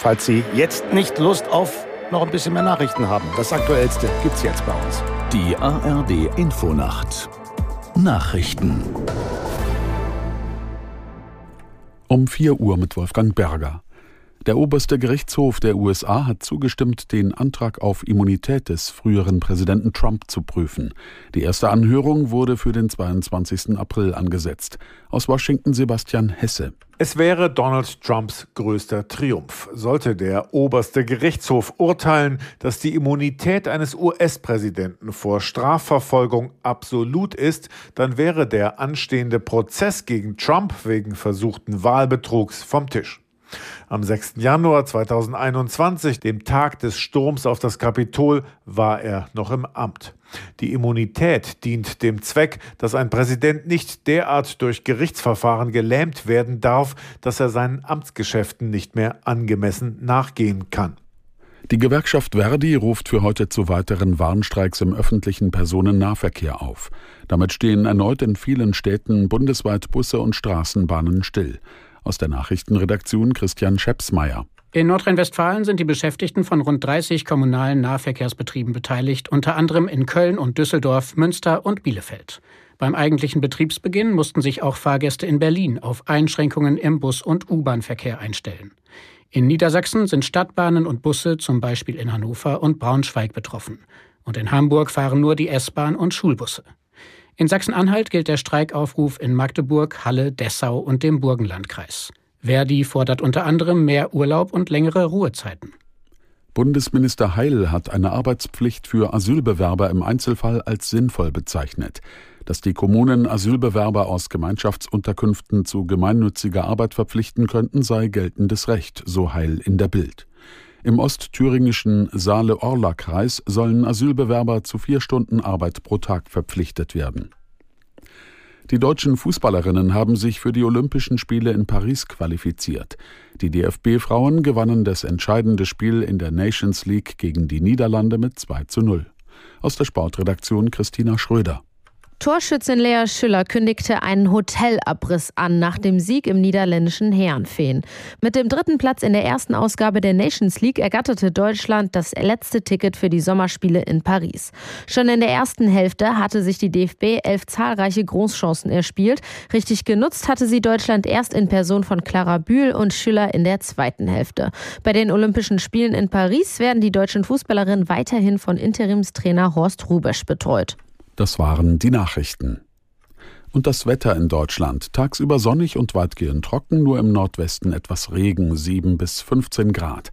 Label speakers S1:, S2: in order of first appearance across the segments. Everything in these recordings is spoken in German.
S1: Falls Sie jetzt nicht Lust auf noch ein bisschen mehr Nachrichten haben, das Aktuellste gibt's jetzt bei uns.
S2: Die ARD Infonacht Nachrichten
S3: um 4 Uhr mit Wolfgang Berger. Der oberste Gerichtshof der USA hat zugestimmt, den Antrag auf Immunität des früheren Präsidenten Trump zu prüfen. Die erste Anhörung wurde für den 22. April angesetzt. Aus Washington Sebastian Hesse.
S4: Es wäre Donald Trumps größter Triumph. Sollte der oberste Gerichtshof urteilen, dass die Immunität eines US-Präsidenten vor Strafverfolgung absolut ist, dann wäre der anstehende Prozess gegen Trump wegen versuchten Wahlbetrugs vom Tisch. Am 6. Januar 2021, dem Tag des Sturms auf das Kapitol, war er noch im Amt. Die Immunität dient dem Zweck, dass ein Präsident nicht derart durch Gerichtsverfahren gelähmt werden darf, dass er seinen Amtsgeschäften nicht mehr angemessen nachgehen kann.
S3: Die Gewerkschaft Verdi ruft für heute zu weiteren Warnstreiks im öffentlichen Personennahverkehr auf. Damit stehen erneut in vielen Städten bundesweit Busse und Straßenbahnen still. Aus der Nachrichtenredaktion Christian Schepsmeier.
S5: In Nordrhein-Westfalen sind die Beschäftigten von rund 30 kommunalen Nahverkehrsbetrieben beteiligt, unter anderem in Köln und Düsseldorf, Münster und Bielefeld. Beim eigentlichen Betriebsbeginn mussten sich auch Fahrgäste in Berlin auf Einschränkungen im Bus- und U-Bahn-Verkehr einstellen. In Niedersachsen sind Stadtbahnen und Busse, zum Beispiel in Hannover und Braunschweig, betroffen. Und in Hamburg fahren nur die S-Bahn und Schulbusse. In Sachsen-Anhalt gilt der Streikaufruf in Magdeburg, Halle, Dessau und dem Burgenlandkreis. Verdi fordert unter anderem mehr Urlaub und längere Ruhezeiten.
S3: Bundesminister Heil hat eine Arbeitspflicht für Asylbewerber im Einzelfall als sinnvoll bezeichnet. Dass die Kommunen Asylbewerber aus Gemeinschaftsunterkünften zu gemeinnütziger Arbeit verpflichten könnten, sei geltendes Recht, so Heil in der Bild. Im ostthüringischen Saale-Orla-Kreis sollen Asylbewerber zu vier Stunden Arbeit pro Tag verpflichtet werden. Die deutschen Fußballerinnen haben sich für die Olympischen Spiele in Paris qualifiziert. Die DFB-Frauen gewannen das entscheidende Spiel in der Nations League gegen die Niederlande mit 2 zu 0. Aus der Sportredaktion Christina Schröder.
S6: Torschützin Lea Schüller kündigte einen Hotelabriss an nach dem Sieg im niederländischen Herrenfeen. Mit dem dritten Platz in der ersten Ausgabe der Nations League ergatterte Deutschland das letzte Ticket für die Sommerspiele in Paris. Schon in der ersten Hälfte hatte sich die DFB elf zahlreiche Großchancen erspielt. Richtig genutzt hatte sie Deutschland erst in Person von Clara Bühl und Schüller in der zweiten Hälfte. Bei den Olympischen Spielen in Paris werden die deutschen Fußballerinnen weiterhin von Interimstrainer Horst Rubesch betreut.
S3: Das waren die Nachrichten. Und das Wetter in Deutschland. Tagsüber sonnig und weitgehend trocken, nur im Nordwesten etwas Regen, 7 bis 15 Grad.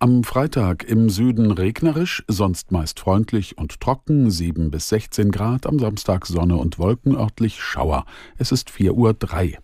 S3: Am Freitag im Süden regnerisch, sonst meist freundlich und trocken, 7 bis 16 Grad. Am Samstag Sonne und Wolken, örtlich Schauer. Es ist 4.03 Uhr.